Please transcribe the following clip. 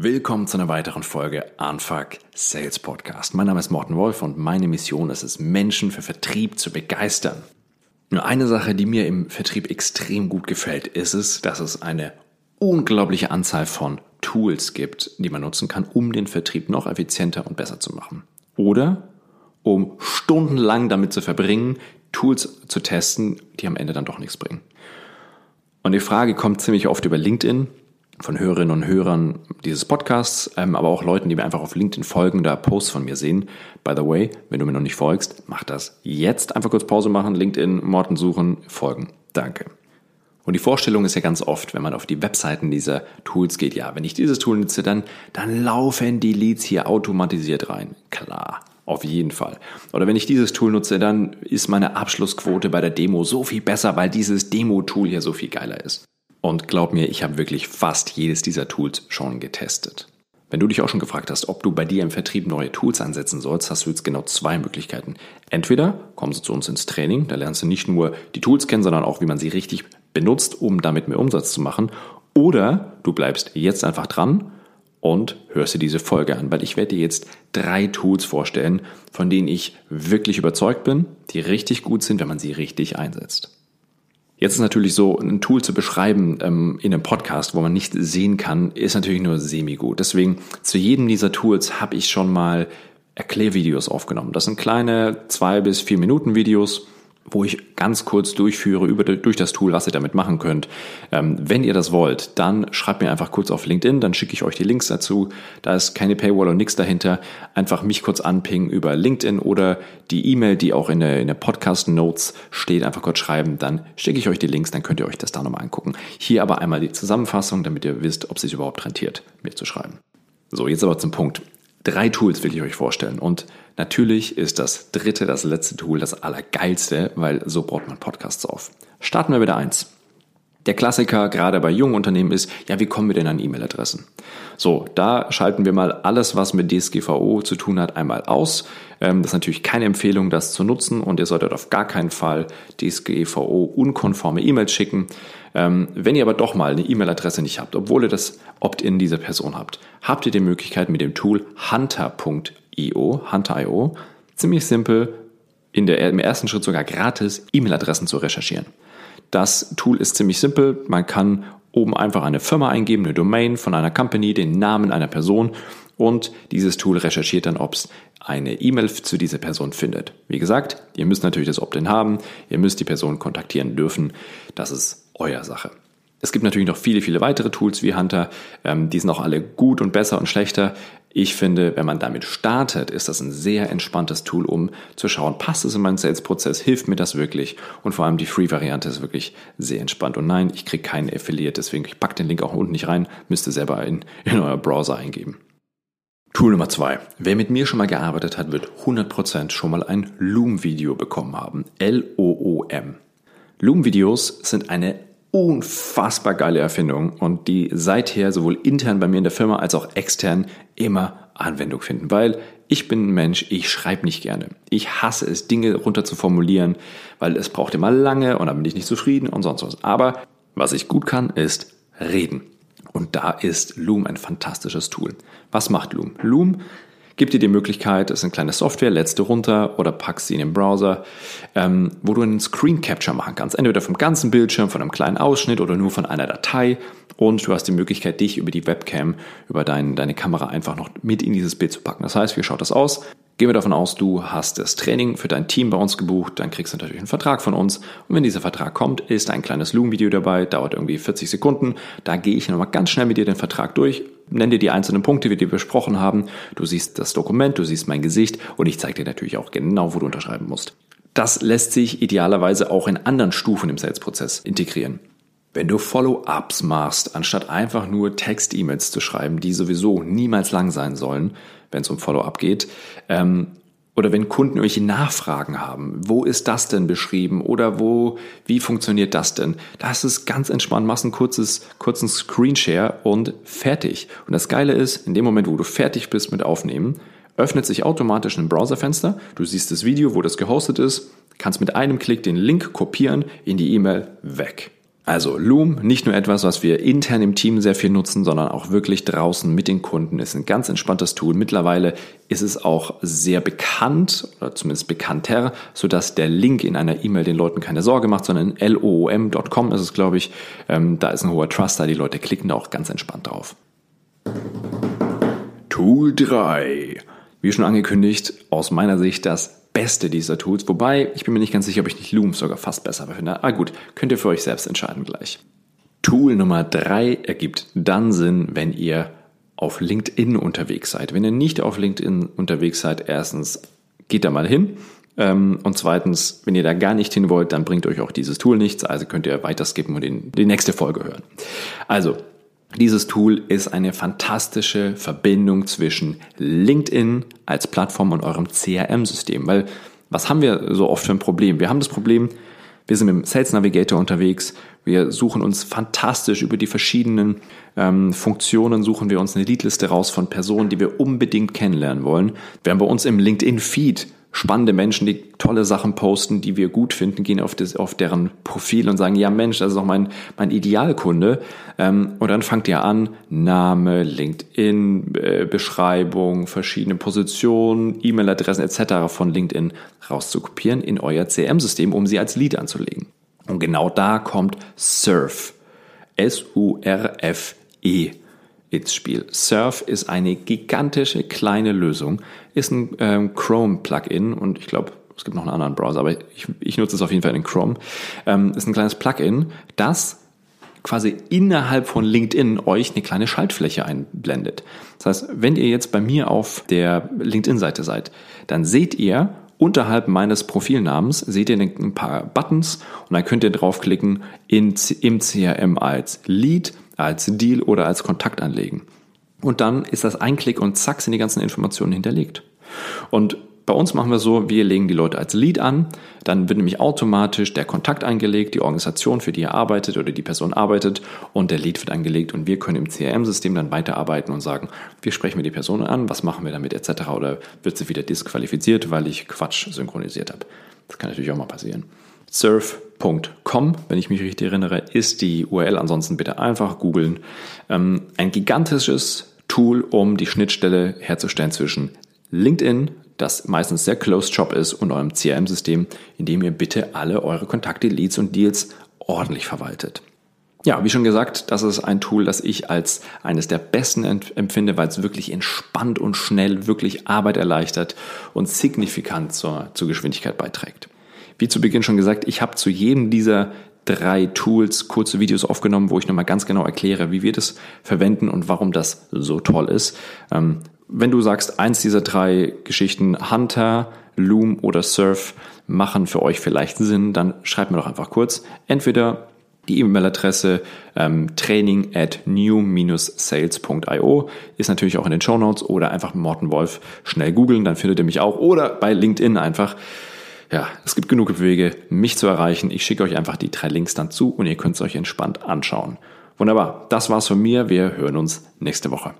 Willkommen zu einer weiteren Folge Unfuck Sales Podcast. Mein Name ist Morten Wolf und meine Mission ist es, Menschen für Vertrieb zu begeistern. Nur eine Sache, die mir im Vertrieb extrem gut gefällt, ist es, dass es eine unglaubliche Anzahl von Tools gibt, die man nutzen kann, um den Vertrieb noch effizienter und besser zu machen. Oder um stundenlang damit zu verbringen, Tools zu testen, die am Ende dann doch nichts bringen. Und die Frage kommt ziemlich oft über LinkedIn von Hörerinnen und Hörern dieses Podcasts, ähm, aber auch Leuten, die mir einfach auf LinkedIn folgen, da Posts von mir sehen. By the way, wenn du mir noch nicht folgst, mach das jetzt. Einfach kurz Pause machen, LinkedIn, Morten suchen, folgen. Danke. Und die Vorstellung ist ja ganz oft, wenn man auf die Webseiten dieser Tools geht, ja, wenn ich dieses Tool nutze, dann, dann laufen die Leads hier automatisiert rein. Klar. Auf jeden Fall. Oder wenn ich dieses Tool nutze, dann ist meine Abschlussquote bei der Demo so viel besser, weil dieses Demo-Tool hier so viel geiler ist. Und glaub mir, ich habe wirklich fast jedes dieser Tools schon getestet. Wenn du dich auch schon gefragt hast, ob du bei dir im Vertrieb neue Tools einsetzen sollst, hast du jetzt genau zwei Möglichkeiten. Entweder kommst du zu uns ins Training, da lernst du nicht nur die Tools kennen, sondern auch, wie man sie richtig benutzt, um damit mehr Umsatz zu machen. Oder du bleibst jetzt einfach dran und hörst dir diese Folge an, weil ich werde dir jetzt drei Tools vorstellen, von denen ich wirklich überzeugt bin, die richtig gut sind, wenn man sie richtig einsetzt. Jetzt ist natürlich so, ein Tool zu beschreiben ähm, in einem Podcast, wo man nicht sehen kann, ist natürlich nur semi-gut. Deswegen zu jedem dieser Tools habe ich schon mal Erklärvideos aufgenommen. Das sind kleine zwei bis vier Minuten Videos, wo ich ganz kurz durchführe über, durch das Tool, was ihr damit machen könnt. Ähm, wenn ihr das wollt, dann schreibt mir einfach kurz auf LinkedIn, dann schicke ich euch die Links dazu. Da ist keine Paywall und nichts dahinter. Einfach mich kurz anpingen über LinkedIn oder die E-Mail, die auch in der, in der Podcast-Notes steht, einfach kurz schreiben. Dann schicke ich euch die Links, dann könnt ihr euch das da nochmal angucken. Hier aber einmal die Zusammenfassung, damit ihr wisst, ob es sich überhaupt rentiert, mir zu schreiben. So, jetzt aber zum Punkt. Drei Tools will ich euch vorstellen. Und natürlich ist das dritte, das letzte Tool das allergeilste, weil so baut man Podcasts auf. Starten wir mit der eins. Der Klassiker gerade bei jungen Unternehmen ist, ja, wie kommen wir denn an E-Mail-Adressen? So, da schalten wir mal alles, was mit DSGVO zu tun hat, einmal aus. Ähm, das ist natürlich keine Empfehlung, das zu nutzen und ihr solltet auf gar keinen Fall DSGVO-unkonforme E-Mails schicken. Ähm, wenn ihr aber doch mal eine E-Mail-Adresse nicht habt, obwohl ihr das Opt-in dieser Person habt, habt ihr die Möglichkeit mit dem Tool hunter.io, hunter.io, ziemlich simpel, in der, im ersten Schritt sogar gratis E-Mail-Adressen zu recherchieren. Das Tool ist ziemlich simpel. Man kann oben einfach eine Firma eingeben, eine Domain von einer Company, den Namen einer Person und dieses Tool recherchiert dann, ob es eine E-Mail zu dieser Person findet. Wie gesagt, ihr müsst natürlich das Opt-in haben, ihr müsst die Person kontaktieren dürfen. Das ist euer Sache. Es gibt natürlich noch viele, viele weitere Tools wie Hunter. Ähm, die sind auch alle gut und besser und schlechter. Ich finde, wenn man damit startet, ist das ein sehr entspanntes Tool, um zu schauen, passt es in meinen Sales-Prozess, hilft mir das wirklich? Und vor allem die Free-Variante ist wirklich sehr entspannt. Und nein, ich kriege keinen Affiliate, deswegen ich packe den Link auch unten nicht rein, müsst ihr selber in, in euer Browser eingeben. Tool Nummer zwei. Wer mit mir schon mal gearbeitet hat, wird 100% schon mal ein Loom-Video bekommen haben. L-O-O-M. Loom-Videos sind eine unfassbar geile Erfindung und die seither sowohl intern bei mir in der Firma als auch extern immer Anwendung finden, weil ich bin ein Mensch, ich schreibe nicht gerne. Ich hasse es, Dinge runter zu formulieren, weil es braucht immer lange und dann bin ich nicht zufrieden und sonst was. Aber was ich gut kann, ist reden. Und da ist Loom ein fantastisches Tool. Was macht Loom? Loom gibt dir die Möglichkeit, das ist eine kleine Software, lädst du runter oder packst sie in den Browser, ähm, wo du einen Screen Capture machen kannst. Entweder vom ganzen Bildschirm, von einem kleinen Ausschnitt oder nur von einer Datei. Und du hast die Möglichkeit, dich über die Webcam, über dein, deine Kamera einfach noch mit in dieses Bild zu packen. Das heißt, wie schaut das aus? Gehen wir davon aus, du hast das Training für dein Team bei uns gebucht, dann kriegst du natürlich einen Vertrag von uns. Und wenn dieser Vertrag kommt, ist ein kleines Loom-Video dabei, dauert irgendwie 40 Sekunden. Da gehe ich nochmal ganz schnell mit dir den Vertrag durch, nenne dir die einzelnen Punkte, die wir besprochen haben. Du siehst das Dokument, du siehst mein Gesicht und ich zeige dir natürlich auch genau, wo du unterschreiben musst. Das lässt sich idealerweise auch in anderen Stufen im Sales-Prozess integrieren. Wenn du Follow-ups machst, anstatt einfach nur Text-E-Mails zu schreiben, die sowieso niemals lang sein sollen, wenn es um Follow-up geht. Ähm, oder wenn Kunden irgendwelche Nachfragen haben, wo ist das denn beschrieben oder wo, wie funktioniert das denn? Das ist ganz entspannt, machst ein kurzes, kurzen Screenshare und fertig. Und das Geile ist, in dem Moment, wo du fertig bist mit Aufnehmen, öffnet sich automatisch ein Browserfenster. Du siehst das Video, wo das gehostet ist, kannst mit einem Klick den Link kopieren in die E-Mail weg. Also Loom, nicht nur etwas, was wir intern im Team sehr viel nutzen, sondern auch wirklich draußen mit den Kunden, ist ein ganz entspanntes Tool. Mittlerweile ist es auch sehr bekannt oder zumindest bekannter, sodass der Link in einer E-Mail den Leuten keine Sorge macht, sondern loom.com ist es, glaube ich. Ähm, da ist ein hoher Trust da, die Leute klicken da auch ganz entspannt drauf. Tool 3. Wie schon angekündigt, aus meiner Sicht das beste dieser Tools. Wobei, ich bin mir nicht ganz sicher, ob ich nicht Loom sogar fast besser finde. Ah gut, könnt ihr für euch selbst entscheiden gleich. Tool Nummer drei ergibt dann Sinn, wenn ihr auf LinkedIn unterwegs seid. Wenn ihr nicht auf LinkedIn unterwegs seid, erstens geht da mal hin. Ähm, und zweitens, wenn ihr da gar nicht hin wollt, dann bringt euch auch dieses Tool nichts. Also könnt ihr weiter skippen und die nächste Folge hören. Also, dieses Tool ist eine fantastische Verbindung zwischen LinkedIn als Plattform und eurem CRM-System. Weil was haben wir so oft für ein Problem? Wir haben das Problem, wir sind mit dem Sales Navigator unterwegs. Wir suchen uns fantastisch über die verschiedenen ähm, Funktionen, suchen wir uns eine Leadliste raus von Personen, die wir unbedingt kennenlernen wollen. Wir haben bei uns im LinkedIn-Feed spannende Menschen, die tolle Sachen posten, die wir gut finden, gehen auf, das, auf deren Profil und sagen, ja Mensch, das ist doch mein, mein Idealkunde. Ähm, und dann fangt ihr an, Name, LinkedIn, äh, Beschreibung, verschiedene Positionen, E-Mail-Adressen etc. von LinkedIn rauszukopieren in euer CM-System, um sie als Lead anzulegen. Und genau da kommt Surf. S-U-R-F-E ins Spiel. Surf ist eine gigantische kleine Lösung, ist ein ähm, Chrome-Plugin und ich glaube, es gibt noch einen anderen Browser, aber ich, ich nutze es auf jeden Fall in Chrome. Ähm, ist ein kleines Plugin, das quasi innerhalb von LinkedIn euch eine kleine Schaltfläche einblendet. Das heißt, wenn ihr jetzt bei mir auf der LinkedIn-Seite seid, dann seht ihr unterhalb meines Profilnamens seht ihr ein paar Buttons und dann könnt ihr draufklicken in, im CRM als Lead als Deal oder als Kontakt anlegen. Und dann ist das ein Klick und zack sind die ganzen Informationen hinterlegt. Und bei uns machen wir so, wir legen die Leute als Lead an, dann wird nämlich automatisch der Kontakt eingelegt, die Organisation, für die er arbeitet oder die Person arbeitet und der Lead wird angelegt und wir können im CRM-System dann weiterarbeiten und sagen, wir sprechen mit die Person an, was machen wir damit etc. oder wird sie wieder disqualifiziert, weil ich Quatsch synchronisiert habe. Das kann natürlich auch mal passieren. Surf.com, wenn ich mich richtig erinnere, ist die URL. Ansonsten bitte einfach googeln. Ähm, ein gigantisches Tool, um die Schnittstelle herzustellen zwischen LinkedIn, das meistens sehr closed Shop ist, und eurem CRM-System, in dem ihr bitte alle eure Kontakte, Leads und Deals ordentlich verwaltet. Ja, wie schon gesagt, das ist ein Tool, das ich als eines der besten empfinde, weil es wirklich entspannt und schnell wirklich Arbeit erleichtert und signifikant zur, zur Geschwindigkeit beiträgt. Wie zu Beginn schon gesagt, ich habe zu jedem dieser drei Tools kurze Videos aufgenommen, wo ich nochmal ganz genau erkläre, wie wir das verwenden und warum das so toll ist. Ähm, wenn du sagst, eins dieser drei Geschichten, Hunter, Loom oder Surf, machen für euch vielleicht Sinn, dann schreibt mir doch einfach kurz. Entweder die E-Mail-Adresse ähm, training at new-sales.io ist natürlich auch in den Show Notes oder einfach Morten Wolf schnell googeln, dann findet ihr mich auch oder bei LinkedIn einfach ja, es gibt genug Wege, mich zu erreichen. Ich schicke euch einfach die drei Links dann zu und ihr könnt es euch entspannt anschauen. Wunderbar, das war's von mir. Wir hören uns nächste Woche.